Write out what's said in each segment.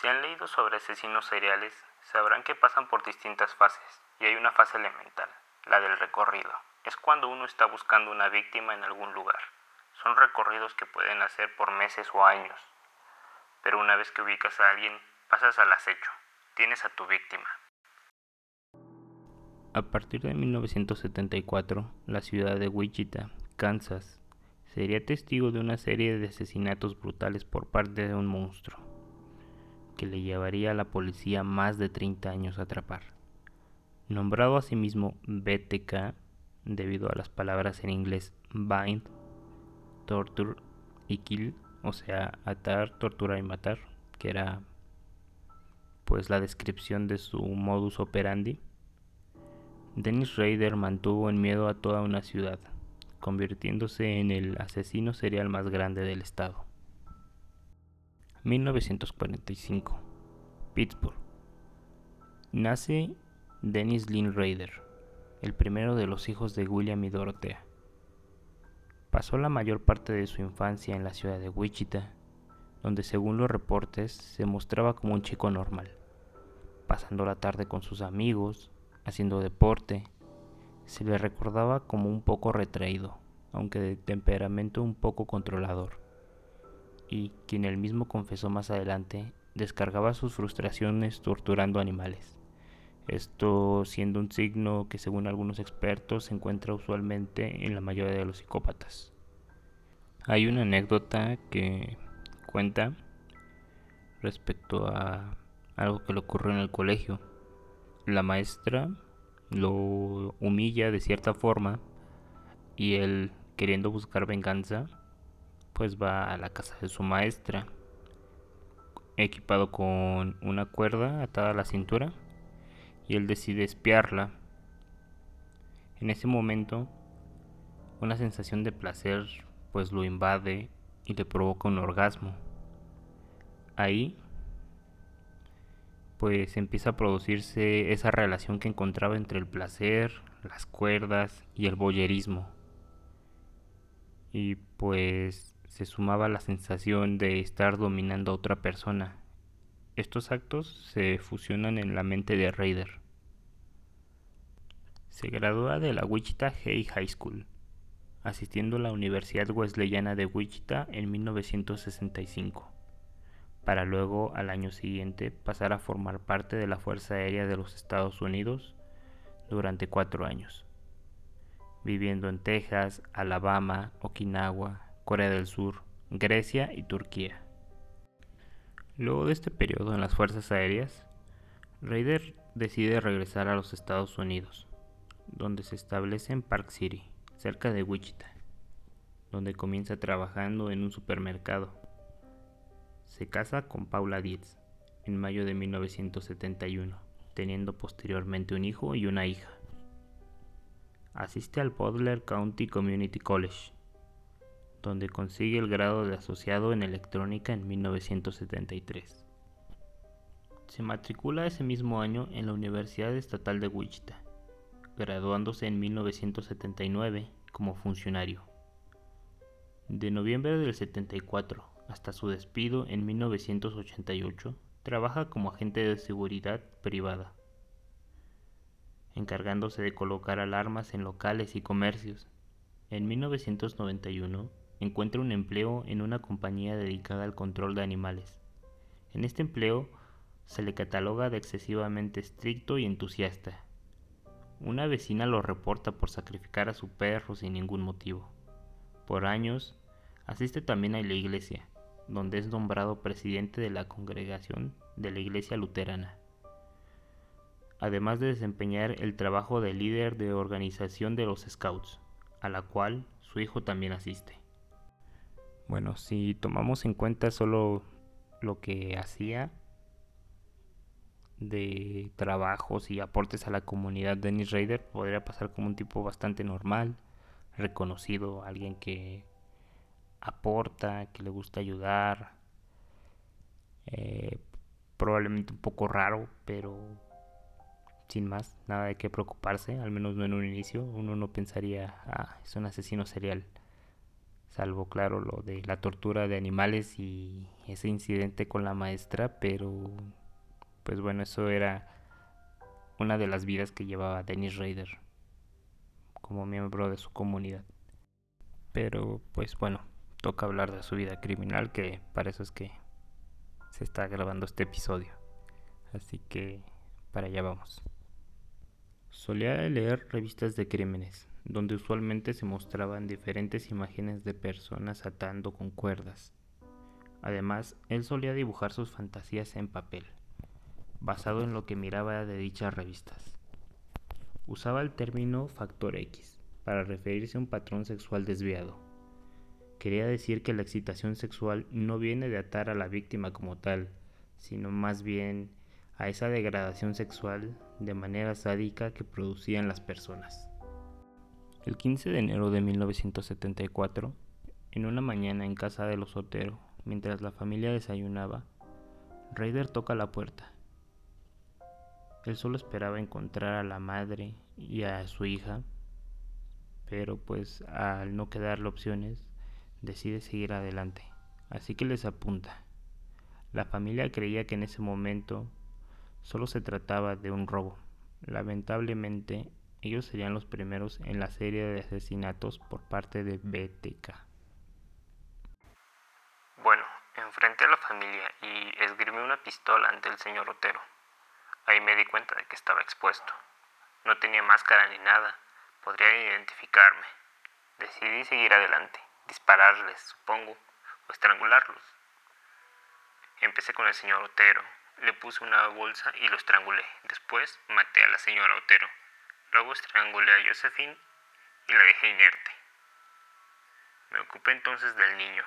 Si han leído sobre asesinos seriales, sabrán que pasan por distintas fases, y hay una fase elemental, la del recorrido. Es cuando uno está buscando una víctima en algún lugar. Son recorridos que pueden hacer por meses o años. Pero una vez que ubicas a alguien, pasas al acecho. Tienes a tu víctima. A partir de 1974, la ciudad de Wichita, Kansas, sería testigo de una serie de asesinatos brutales por parte de un monstruo que le llevaría a la policía más de 30 años a atrapar. Nombrado asimismo BTK, debido a las palabras en inglés bind, torture y kill, o sea, atar, torturar y matar, que era pues la descripción de su modus operandi. Dennis Rader mantuvo en miedo a toda una ciudad, convirtiéndose en el asesino serial más grande del estado. 1945. Pittsburgh. Nace Dennis Lynn Rader, el primero de los hijos de William y Dorothea. Pasó la mayor parte de su infancia en la ciudad de Wichita, donde según los reportes se mostraba como un chico normal, pasando la tarde con sus amigos, haciendo deporte. Se le recordaba como un poco retraído, aunque de temperamento un poco controlador y, quien él mismo confesó más adelante, descargaba sus frustraciones torturando animales. Esto siendo un signo que según algunos expertos se encuentra usualmente en la mayoría de los psicópatas. Hay una anécdota que cuenta respecto a algo que le ocurrió en el colegio. La maestra lo humilla de cierta forma y él queriendo buscar venganza pues va a la casa de su maestra, equipado con una cuerda atada a la cintura, y él decide espiarla. En ese momento, una sensación de placer pues lo invade y le provoca un orgasmo. Ahí pues empieza a producirse esa relación que encontraba entre el placer, las cuerdas y el boyerismo. Y pues se sumaba la sensación de estar dominando a otra persona. Estos actos se fusionan en la mente de Raider. Se gradúa de la Wichita Hay High School, asistiendo a la Universidad Wesleyana de Wichita en 1965, para luego al año siguiente pasar a formar parte de la Fuerza Aérea de los Estados Unidos durante cuatro años, viviendo en Texas, Alabama, Okinawa, Corea del Sur, Grecia y Turquía. Luego de este periodo en las Fuerzas Aéreas, Raider decide regresar a los Estados Unidos, donde se establece en Park City, cerca de Wichita, donde comienza trabajando en un supermercado. Se casa con Paula Dietz en mayo de 1971, teniendo posteriormente un hijo y una hija. Asiste al Butler County Community College, donde consigue el grado de asociado en electrónica en 1973. Se matricula ese mismo año en la Universidad Estatal de Wichita, graduándose en 1979 como funcionario. De noviembre del 74 hasta su despido en 1988, trabaja como agente de seguridad privada, encargándose de colocar alarmas en locales y comercios. En 1991 encuentra un empleo en una compañía dedicada al control de animales. En este empleo se le cataloga de excesivamente estricto y entusiasta. Una vecina lo reporta por sacrificar a su perro sin ningún motivo. Por años, asiste también a la iglesia, donde es nombrado presidente de la congregación de la iglesia luterana. Además de desempeñar el trabajo de líder de organización de los Scouts, a la cual su hijo también asiste. Bueno, si tomamos en cuenta solo lo que hacía de trabajos y aportes a la comunidad, Dennis Rader podría pasar como un tipo bastante normal, reconocido, alguien que aporta, que le gusta ayudar, eh, probablemente un poco raro, pero sin más, nada de qué preocuparse, al menos no en un inicio, uno no pensaría, ah, es un asesino serial salvo claro lo de la tortura de animales y ese incidente con la maestra, pero pues bueno, eso era una de las vidas que llevaba Dennis Rader como miembro de su comunidad. Pero pues bueno, toca hablar de su vida criminal, que para eso es que se está grabando este episodio. Así que para allá vamos. Solía leer revistas de crímenes, donde usualmente se mostraban diferentes imágenes de personas atando con cuerdas. Además, él solía dibujar sus fantasías en papel, basado en lo que miraba de dichas revistas. Usaba el término factor X para referirse a un patrón sexual desviado. Quería decir que la excitación sexual no viene de atar a la víctima como tal, sino más bien a esa degradación sexual de manera sádica que producían las personas. El 15 de enero de 1974, en una mañana en casa de los Otero, mientras la familia desayunaba, Raider toca la puerta. Él solo esperaba encontrar a la madre y a su hija, pero pues al no quedarle opciones, decide seguir adelante. Así que les apunta. La familia creía que en ese momento Solo se trataba de un robo. Lamentablemente, ellos serían los primeros en la serie de asesinatos por parte de BTK. Bueno, enfrenté a la familia y esgrimí una pistola ante el señor Otero. Ahí me di cuenta de que estaba expuesto. No tenía máscara ni nada. Podría identificarme. Decidí seguir adelante, dispararles, supongo, o estrangularlos. Empecé con el señor Otero, le puse una bolsa y lo estrangulé. Después maté a la señora Otero. Luego estrangulé a Josephine y la dejé inerte. Me ocupé entonces del niño.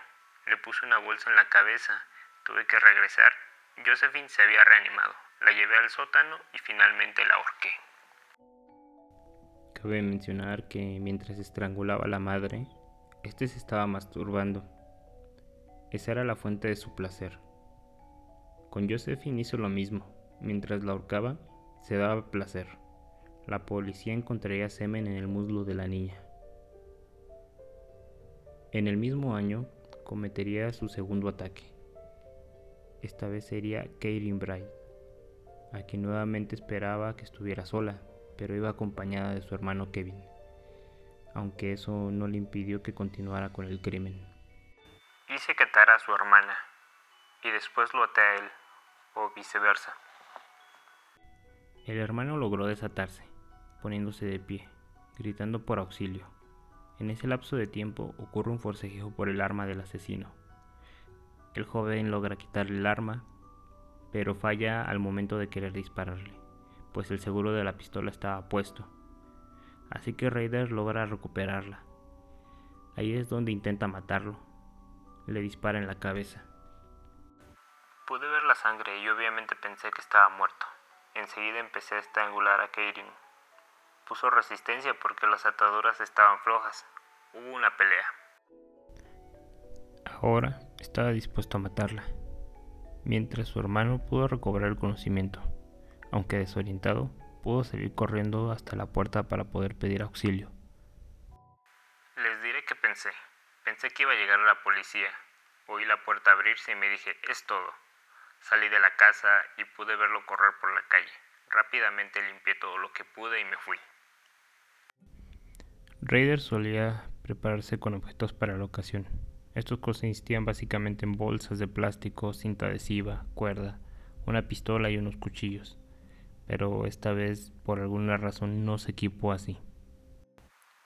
Le puse una bolsa en la cabeza. Tuve que regresar. Josephine se había reanimado. La llevé al sótano y finalmente la ahorqué. Cabe mencionar que mientras estrangulaba a la madre, este se estaba masturbando. Esa era la fuente de su placer. Con Josephine hizo lo mismo. Mientras la ahorcaba, se daba placer. La policía encontraría semen en el muslo de la niña. En el mismo año, cometería su segundo ataque. Esta vez sería Karin Bright, a quien nuevamente esperaba que estuviera sola, pero iba acompañada de su hermano Kevin, aunque eso no le impidió que continuara con el crimen. Hice que atara a su hermana y después lo até a él o viceversa. El hermano logró desatarse, poniéndose de pie, gritando por auxilio. En ese lapso de tiempo ocurre un forcejeo por el arma del asesino. El joven logra quitarle el arma, pero falla al momento de querer dispararle, pues el seguro de la pistola estaba puesto. Así que Raider logra recuperarla. Ahí es donde intenta matarlo. Le dispara en la cabeza. Pude ver la sangre y obviamente pensé que estaba muerto. Enseguida empecé a estrangular a Keirin. Puso resistencia porque las ataduras estaban flojas. Hubo una pelea. Ahora estaba dispuesto a matarla, mientras su hermano pudo recobrar el conocimiento. Aunque desorientado, pudo salir corriendo hasta la puerta para poder pedir auxilio. Les diré que pensé. Pensé que iba a llegar la policía. Oí la puerta abrirse y me dije, es todo. Salí de la casa y pude verlo correr por la calle. Rápidamente limpié todo lo que pude y me fui. Raider solía prepararse con objetos para la ocasión. Estos consistían básicamente en bolsas de plástico, cinta adhesiva, cuerda, una pistola y unos cuchillos. Pero esta vez, por alguna razón, no se equipó así.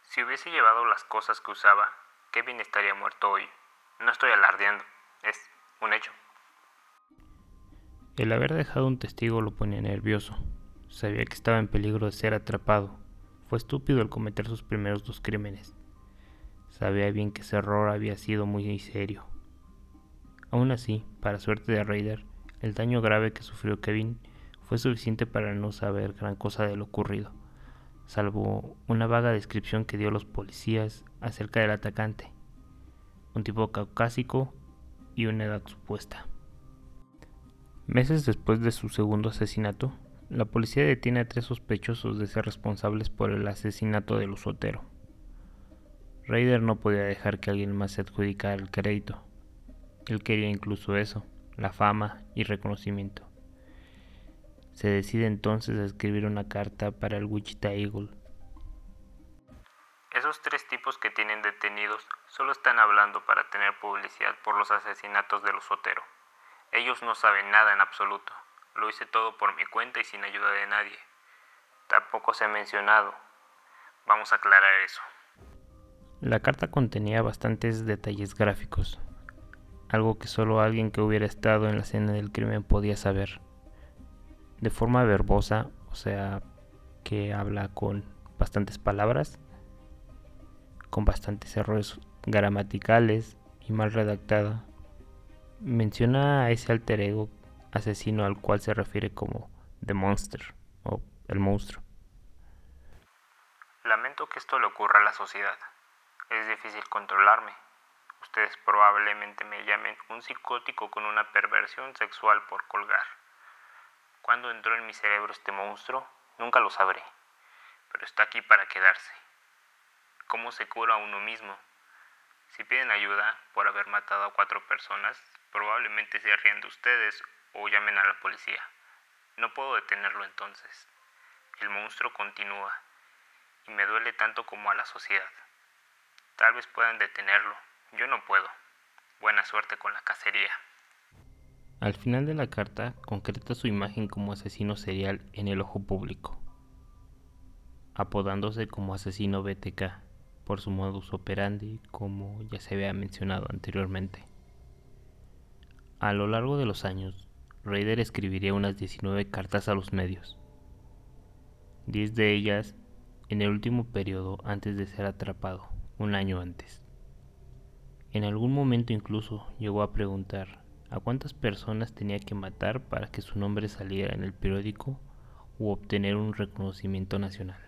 Si hubiese llevado las cosas que usaba, Kevin estaría muerto hoy. No estoy alardeando, es un hecho. El haber dejado un testigo lo ponía nervioso. Sabía que estaba en peligro de ser atrapado. Fue estúpido el cometer sus primeros dos crímenes. Sabía bien que ese error había sido muy serio. Aún así, para suerte de Raider, el daño grave que sufrió Kevin fue suficiente para no saber gran cosa de lo ocurrido, salvo una vaga descripción que dio los policías acerca del atacante, un tipo caucásico y una edad supuesta. Meses después de su segundo asesinato, la policía detiene a tres sospechosos de ser responsables por el asesinato de los Otero. Raider no podía dejar que alguien más se adjudicara el crédito. Él quería incluso eso, la fama y reconocimiento. Se decide entonces a escribir una carta para el Wichita Eagle. Esos tres tipos que tienen detenidos solo están hablando para tener publicidad por los asesinatos de los Otero. Ellos no saben nada en absoluto. Lo hice todo por mi cuenta y sin ayuda de nadie. Tampoco se ha mencionado. Vamos a aclarar eso. La carta contenía bastantes detalles gráficos, algo que solo alguien que hubiera estado en la escena del crimen podía saber. De forma verbosa, o sea, que habla con bastantes palabras, con bastantes errores gramaticales y mal redactada. Menciona a ese alter ego asesino al cual se refiere como The Monster o el monstruo. Lamento que esto le ocurra a la sociedad. Es difícil controlarme. Ustedes probablemente me llamen un psicótico con una perversión sexual por colgar. ¿Cuándo entró en mi cerebro este monstruo? Nunca lo sabré. Pero está aquí para quedarse. ¿Cómo se cura uno mismo? Si piden ayuda por haber matado a cuatro personas, probablemente se rían de ustedes o llamen a la policía. No puedo detenerlo entonces. El monstruo continúa y me duele tanto como a la sociedad. Tal vez puedan detenerlo, yo no puedo. Buena suerte con la cacería. Al final de la carta concreta su imagen como asesino serial en el ojo público, apodándose como asesino BTK por su modus operandi como ya se había mencionado anteriormente. A lo largo de los años, Raider escribiría unas 19 cartas a los medios, 10 de ellas en el último periodo antes de ser atrapado, un año antes. En algún momento incluso llegó a preguntar a cuántas personas tenía que matar para que su nombre saliera en el periódico u obtener un reconocimiento nacional.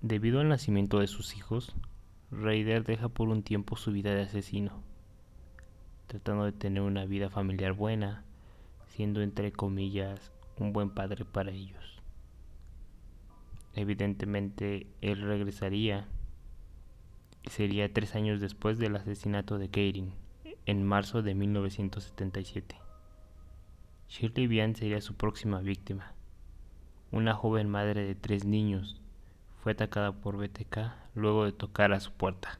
Debido al nacimiento de sus hijos, Raider deja por un tiempo su vida de asesino, tratando de tener una vida familiar buena, siendo entre comillas un buen padre para ellos. Evidentemente, él regresaría y sería tres años después del asesinato de Karin, en marzo de 1977. Shirley Bian sería su próxima víctima, una joven madre de tres niños fue atacada por BTK luego de tocar a su puerta.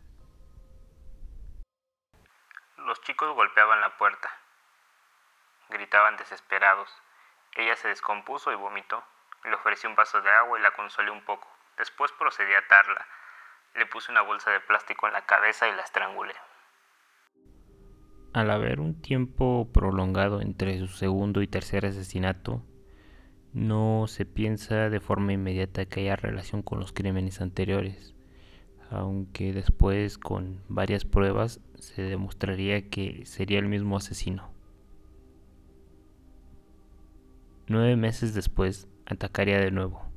Los chicos golpeaban la puerta. Gritaban desesperados. Ella se descompuso y vomitó. Le ofrecí un vaso de agua y la consolé un poco. Después procedí a atarla. Le puse una bolsa de plástico en la cabeza y la estrangulé. Al haber un tiempo prolongado entre su segundo y tercer asesinato, no se piensa de forma inmediata que haya relación con los crímenes anteriores, aunque después con varias pruebas se demostraría que sería el mismo asesino. Nueve meses después atacaría de nuevo.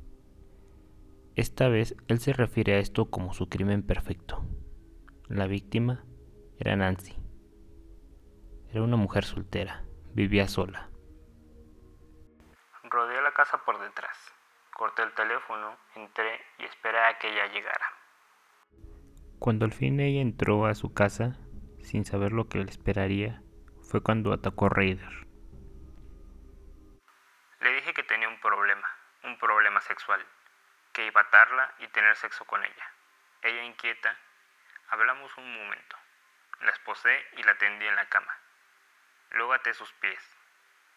Esta vez él se refiere a esto como su crimen perfecto. La víctima era Nancy. Era una mujer soltera, vivía sola casa por detrás. Corté el teléfono, entré y esperé a que ella llegara. Cuando al fin ella entró a su casa, sin saber lo que le esperaría, fue cuando atacó a Raider. Le dije que tenía un problema, un problema sexual, que iba a atarla y tener sexo con ella. Ella inquieta, hablamos un momento. La esposé y la tendí en la cama. Luego até sus pies,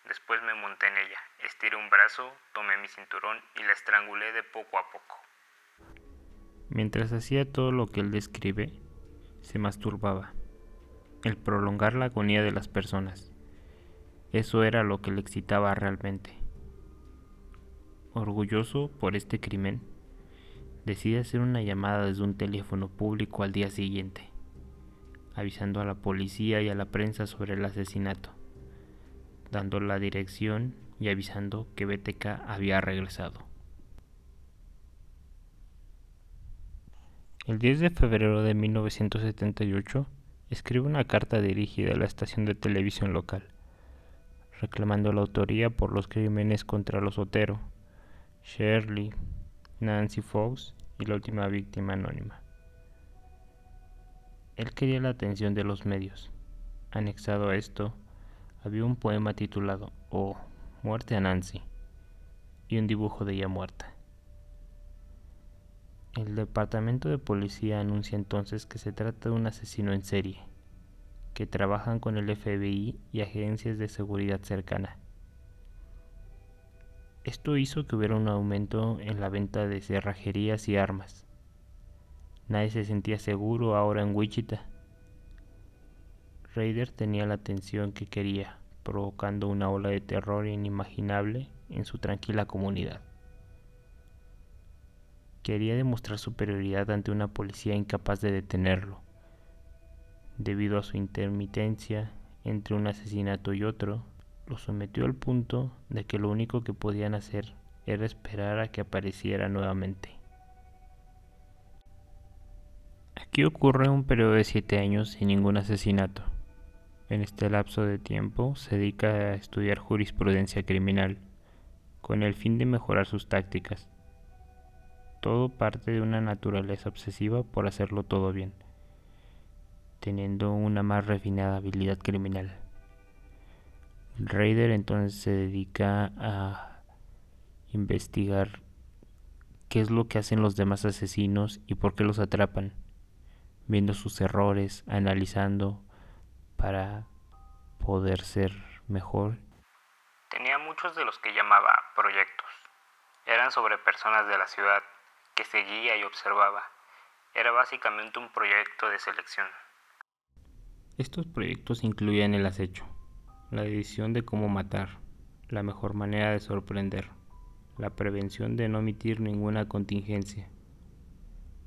Después me monté en ella, estiré un brazo, tomé mi cinturón y la estrangulé de poco a poco. Mientras hacía todo lo que él describe, se masturbaba, el prolongar la agonía de las personas. Eso era lo que le excitaba realmente. Orgulloso por este crimen, decide hacer una llamada desde un teléfono público al día siguiente, avisando a la policía y a la prensa sobre el asesinato dando la dirección y avisando que BTK había regresado. El 10 de febrero de 1978 escribe una carta dirigida a la estación de televisión local, reclamando la autoría por los crímenes contra los Otero, Shirley, Nancy Fox y la última víctima anónima. Él quería la atención de los medios. Anexado a esto, había un poema titulado Oh, muerte a Nancy y un dibujo de ella muerta. El departamento de policía anuncia entonces que se trata de un asesino en serie, que trabajan con el FBI y agencias de seguridad cercana. Esto hizo que hubiera un aumento en la venta de cerrajerías y armas. Nadie se sentía seguro ahora en Wichita. Raider tenía la atención que quería, provocando una ola de terror inimaginable en su tranquila comunidad. Quería demostrar superioridad ante una policía incapaz de detenerlo. Debido a su intermitencia entre un asesinato y otro, lo sometió al punto de que lo único que podían hacer era esperar a que apareciera nuevamente. Aquí ocurre un periodo de siete años sin ningún asesinato. En este lapso de tiempo se dedica a estudiar jurisprudencia criminal, con el fin de mejorar sus tácticas todo parte de una naturaleza obsesiva por hacerlo todo bien, teniendo una más refinada habilidad criminal. Raider entonces se dedica a investigar qué es lo que hacen los demás asesinos y por qué los atrapan, viendo sus errores, analizando para poder ser mejor. Tenía muchos de los que llamaba proyectos. Eran sobre personas de la ciudad que seguía y observaba. Era básicamente un proyecto de selección. Estos proyectos incluían el acecho, la decisión de cómo matar, la mejor manera de sorprender, la prevención de no omitir ninguna contingencia,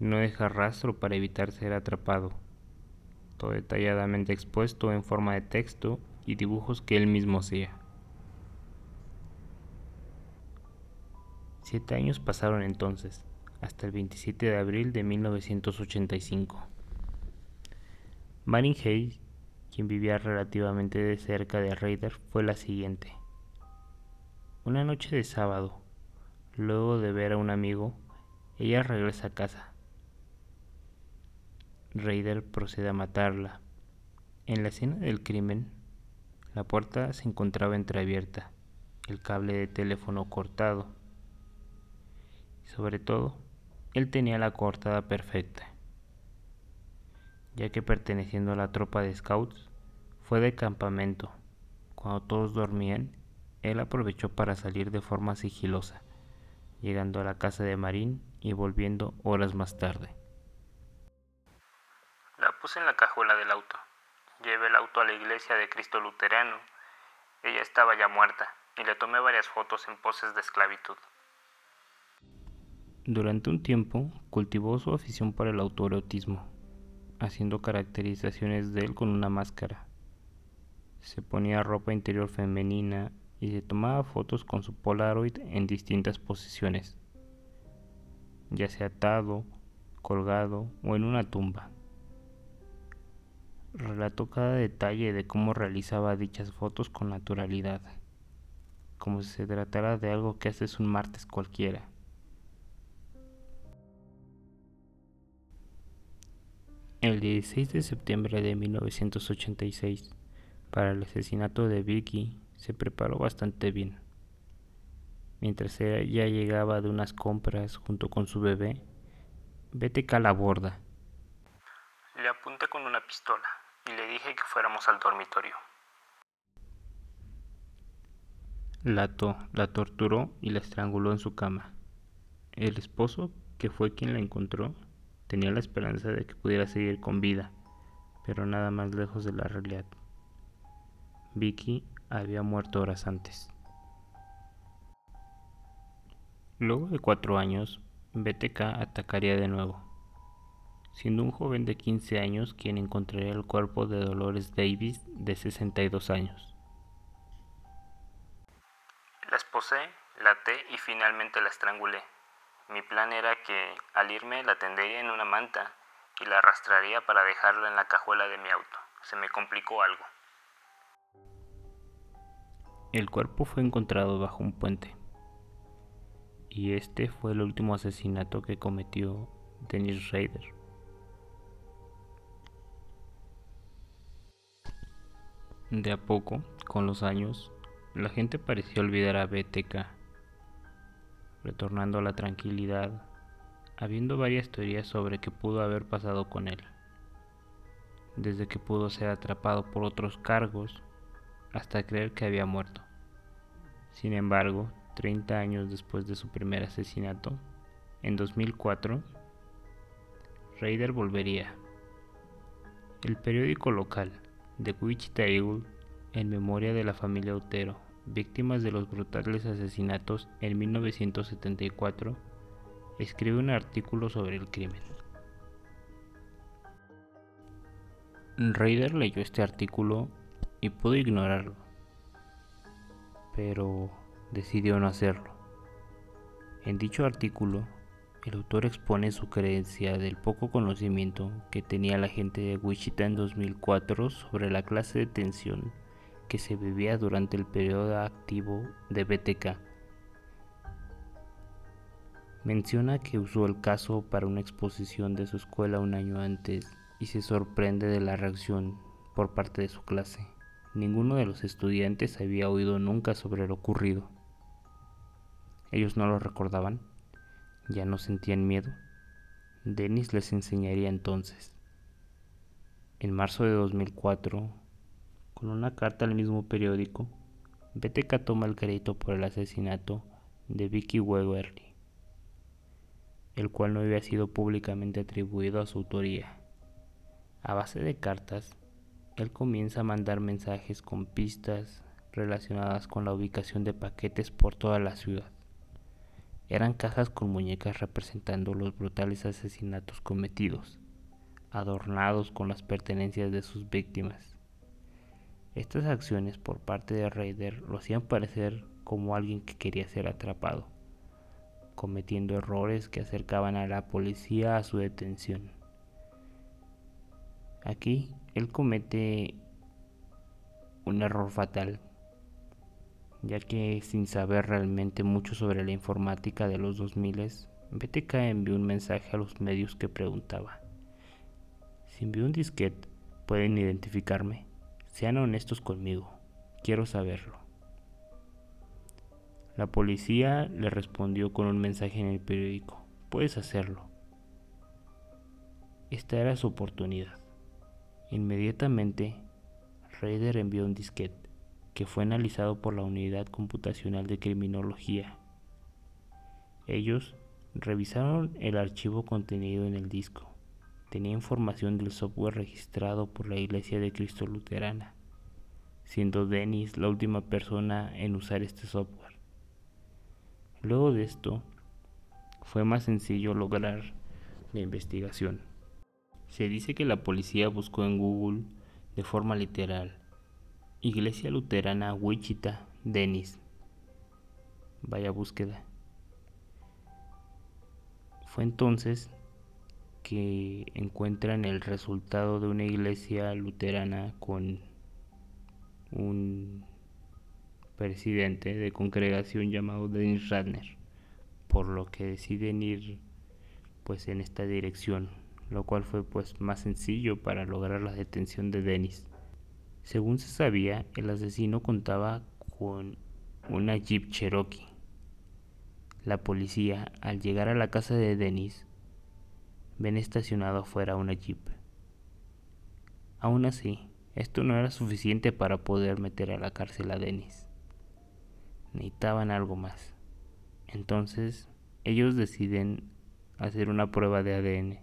no dejar rastro para evitar ser atrapado, todo detalladamente expuesto en forma de texto y dibujos que él mismo hacía. Siete años pasaron entonces, hasta el 27 de abril de 1985. Marin quien vivía relativamente de cerca de Raider, fue la siguiente. Una noche de sábado, luego de ver a un amigo, ella regresa a casa. Raider procede a matarla. En la escena del crimen, la puerta se encontraba entreabierta, el cable de teléfono cortado. Sobre todo, él tenía la coartada perfecta, ya que perteneciendo a la tropa de scouts, fue de campamento. Cuando todos dormían, él aprovechó para salir de forma sigilosa, llegando a la casa de Marín y volviendo horas más tarde. La puse en la cajuela del auto. Llevé el auto a la iglesia de Cristo Luterano. Ella estaba ya muerta y le tomé varias fotos en poses de esclavitud. Durante un tiempo cultivó su afición por el autoerotismo, haciendo caracterizaciones de él con una máscara. Se ponía ropa interior femenina y se tomaba fotos con su Polaroid en distintas posiciones, ya sea atado, colgado o en una tumba. Relató cada detalle de cómo realizaba dichas fotos con naturalidad, como si se tratara de algo que haces un martes cualquiera. El 16 de septiembre de 1986, para el asesinato de Vicky, se preparó bastante bien. Mientras ella llegaba de unas compras junto con su bebé, vete a la borda. Le apunté con una pistola y le dije que fuéramos al dormitorio. La ató, la torturó y la estranguló en su cama. El esposo, que fue quien la encontró, Tenía la esperanza de que pudiera seguir con vida, pero nada más lejos de la realidad. Vicky había muerto horas antes. Luego de cuatro años, BTK atacaría de nuevo, siendo un joven de 15 años quien encontraría el cuerpo de Dolores Davis de 62 años. La esposé, la até y finalmente la estrangulé. Mi plan era que al irme la tendería en una manta y la arrastraría para dejarla en la cajuela de mi auto. Se me complicó algo. El cuerpo fue encontrado bajo un puente y este fue el último asesinato que cometió Dennis Rader. De a poco, con los años, la gente pareció olvidar a BTK, retornando a la tranquilidad, habiendo varias teorías sobre qué pudo haber pasado con él, desde que pudo ser atrapado por otros cargos hasta creer que había muerto. Sin embargo, 30 años después de su primer asesinato, en 2004, Raider volvería. El periódico local, The Wichita en memoria de la familia Otero, víctimas de los brutales asesinatos en 1974, escribe un artículo sobre el crimen. Raider leyó este artículo y pudo ignorarlo, pero decidió no hacerlo. En dicho artículo, el autor expone su creencia del poco conocimiento que tenía la gente de Wichita en 2004 sobre la clase de tensión que se vivía durante el periodo activo de BTK. Menciona que usó el caso para una exposición de su escuela un año antes y se sorprende de la reacción por parte de su clase. Ninguno de los estudiantes había oído nunca sobre lo ocurrido. Ellos no lo recordaban, ya no sentían miedo. Dennis les enseñaría entonces. En marzo de 2004, con una carta al mismo periódico, BTK toma el crédito por el asesinato de Vicky Weberly, el cual no había sido públicamente atribuido a su autoría. A base de cartas, él comienza a mandar mensajes con pistas relacionadas con la ubicación de paquetes por toda la ciudad. Eran cajas con muñecas representando los brutales asesinatos cometidos, adornados con las pertenencias de sus víctimas. Estas acciones por parte de Raider lo hacían parecer como alguien que quería ser atrapado, cometiendo errores que acercaban a la policía a su detención. Aquí él comete un error fatal, ya que sin saber realmente mucho sobre la informática de los 2000, BTK envió un mensaje a los medios que preguntaba, si envío un disquete, ¿pueden identificarme? Sean honestos conmigo, quiero saberlo. La policía le respondió con un mensaje en el periódico, puedes hacerlo. Esta era su oportunidad. Inmediatamente, Raider envió un disquete que fue analizado por la Unidad Computacional de Criminología. Ellos revisaron el archivo contenido en el disco. Tenía información del software registrado por la Iglesia de Cristo Luterana, siendo Dennis la última persona en usar este software. Luego de esto, fue más sencillo lograr la investigación. Se dice que la policía buscó en Google de forma literal Iglesia Luterana Wichita, Dennis. Vaya búsqueda. Fue entonces que encuentran el resultado de una iglesia luterana con un presidente de congregación llamado Dennis Radner, por lo que deciden ir pues en esta dirección lo cual fue pues más sencillo para lograr la detención de Dennis. Según se sabía, el asesino contaba con una Jeep Cherokee. La policía, al llegar a la casa de Dennis, ven estacionado afuera una Jeep. Aún así, esto no era suficiente para poder meter a la cárcel a Dennis. Necesitaban algo más. Entonces, ellos deciden hacer una prueba de ADN.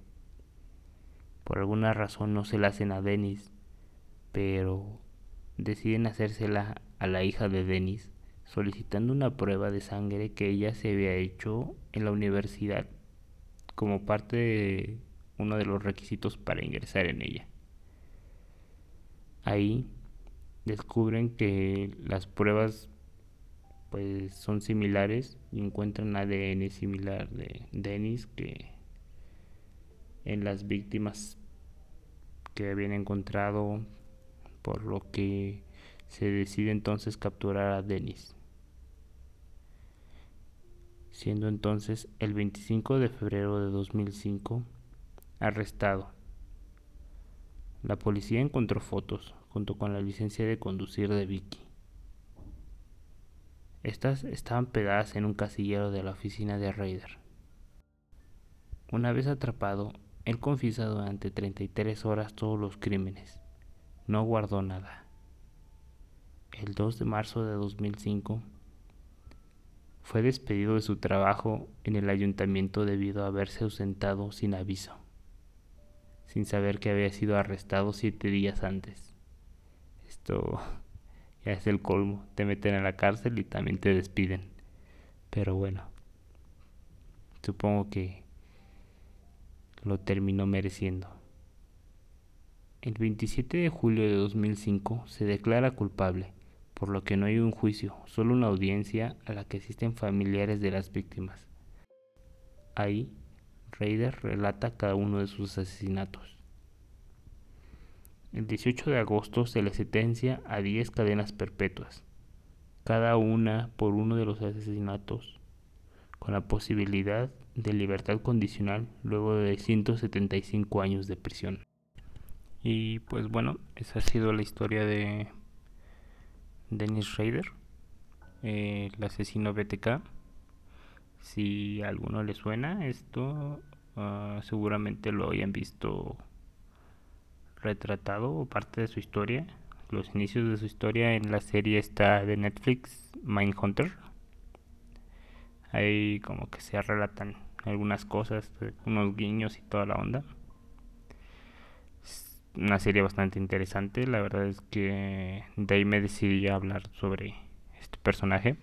Por alguna razón no se la hacen a Dennis, pero deciden hacérsela a la hija de Dennis, solicitando una prueba de sangre que ella se había hecho en la universidad como parte de uno de los requisitos para ingresar en ella. Ahí descubren que las pruebas pues son similares y encuentran ADN similar de Dennis que en las víctimas que habían encontrado, por lo que se decide entonces capturar a Dennis. Siendo entonces el 25 de febrero de 2005 arrestado. La policía encontró fotos junto con la licencia de conducir de Vicky. Estas estaban pegadas en un casillero de la oficina de Raider. Una vez atrapado, él confiesa durante 33 horas todos los crímenes. No guardó nada. El 2 de marzo de 2005 fue despedido de su trabajo en el ayuntamiento debido a haberse ausentado sin aviso, sin saber que había sido arrestado siete días antes. Esto ya es el colmo, te meten a la cárcel y también te despiden. Pero bueno, supongo que lo terminó mereciendo. El 27 de julio de 2005 se declara culpable por lo que no hay un juicio, solo una audiencia a la que asisten familiares de las víctimas. Ahí, Raider relata cada uno de sus asesinatos. El 18 de agosto se le sentencia a 10 cadenas perpetuas, cada una por uno de los asesinatos, con la posibilidad de libertad condicional luego de 175 años de prisión. Y pues bueno, esa ha sido la historia de Dennis Rader, eh, el asesino BTK. Si a alguno le suena esto, ah, seguramente lo hayan visto retratado o parte de su historia. Los inicios de su historia en la serie está de Netflix, Mindhunter. Ahí como que se relatan algunas cosas, unos guiños y toda la onda una serie bastante interesante. La verdad es que de ahí me decidí a hablar sobre este personaje.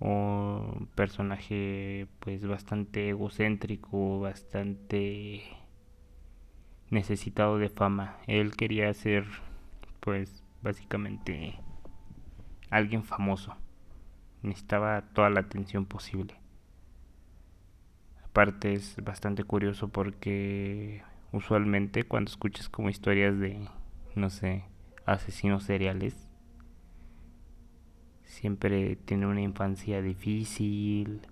Un personaje pues bastante egocéntrico, bastante necesitado de fama. Él quería ser pues básicamente alguien famoso. Necesitaba toda la atención posible. Aparte es bastante curioso porque usualmente cuando escuchas como historias de, no sé, asesinos seriales, siempre tiene una infancia difícil,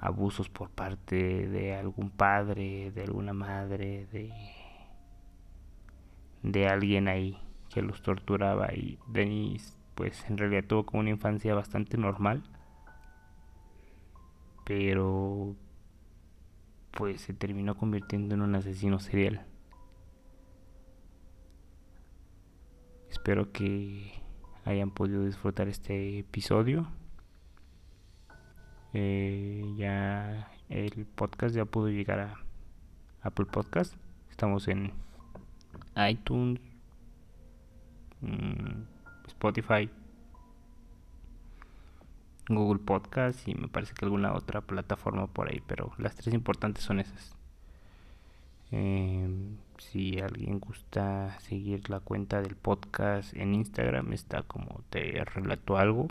abusos por parte de algún padre, de alguna madre, de, de alguien ahí que los torturaba y Denis pues en realidad tuvo como una infancia bastante normal pero pues se terminó convirtiendo en un asesino serial. Espero que hayan podido disfrutar este episodio. Eh, ya el podcast ya pudo llegar a Apple Podcast. Estamos en iTunes, mm, Spotify, Google Podcast y me parece que alguna otra plataforma por ahí, pero las tres importantes son esas. Em, si alguien gusta seguir la cuenta del podcast en Instagram, está como te relato algo.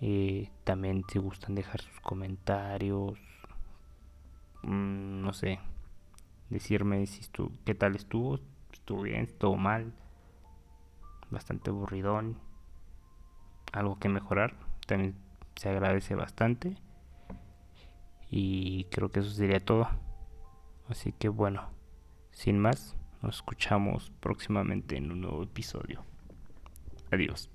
Eh, también si gustan dejar sus comentarios, mm, no sé, decirme si estuvo, qué tal estuvo, estuvo bien, estuvo mal, bastante aburridón algo que mejorar, también se agradece bastante. Y creo que eso sería todo. Así que bueno, sin más, nos escuchamos próximamente en un nuevo episodio. Adiós.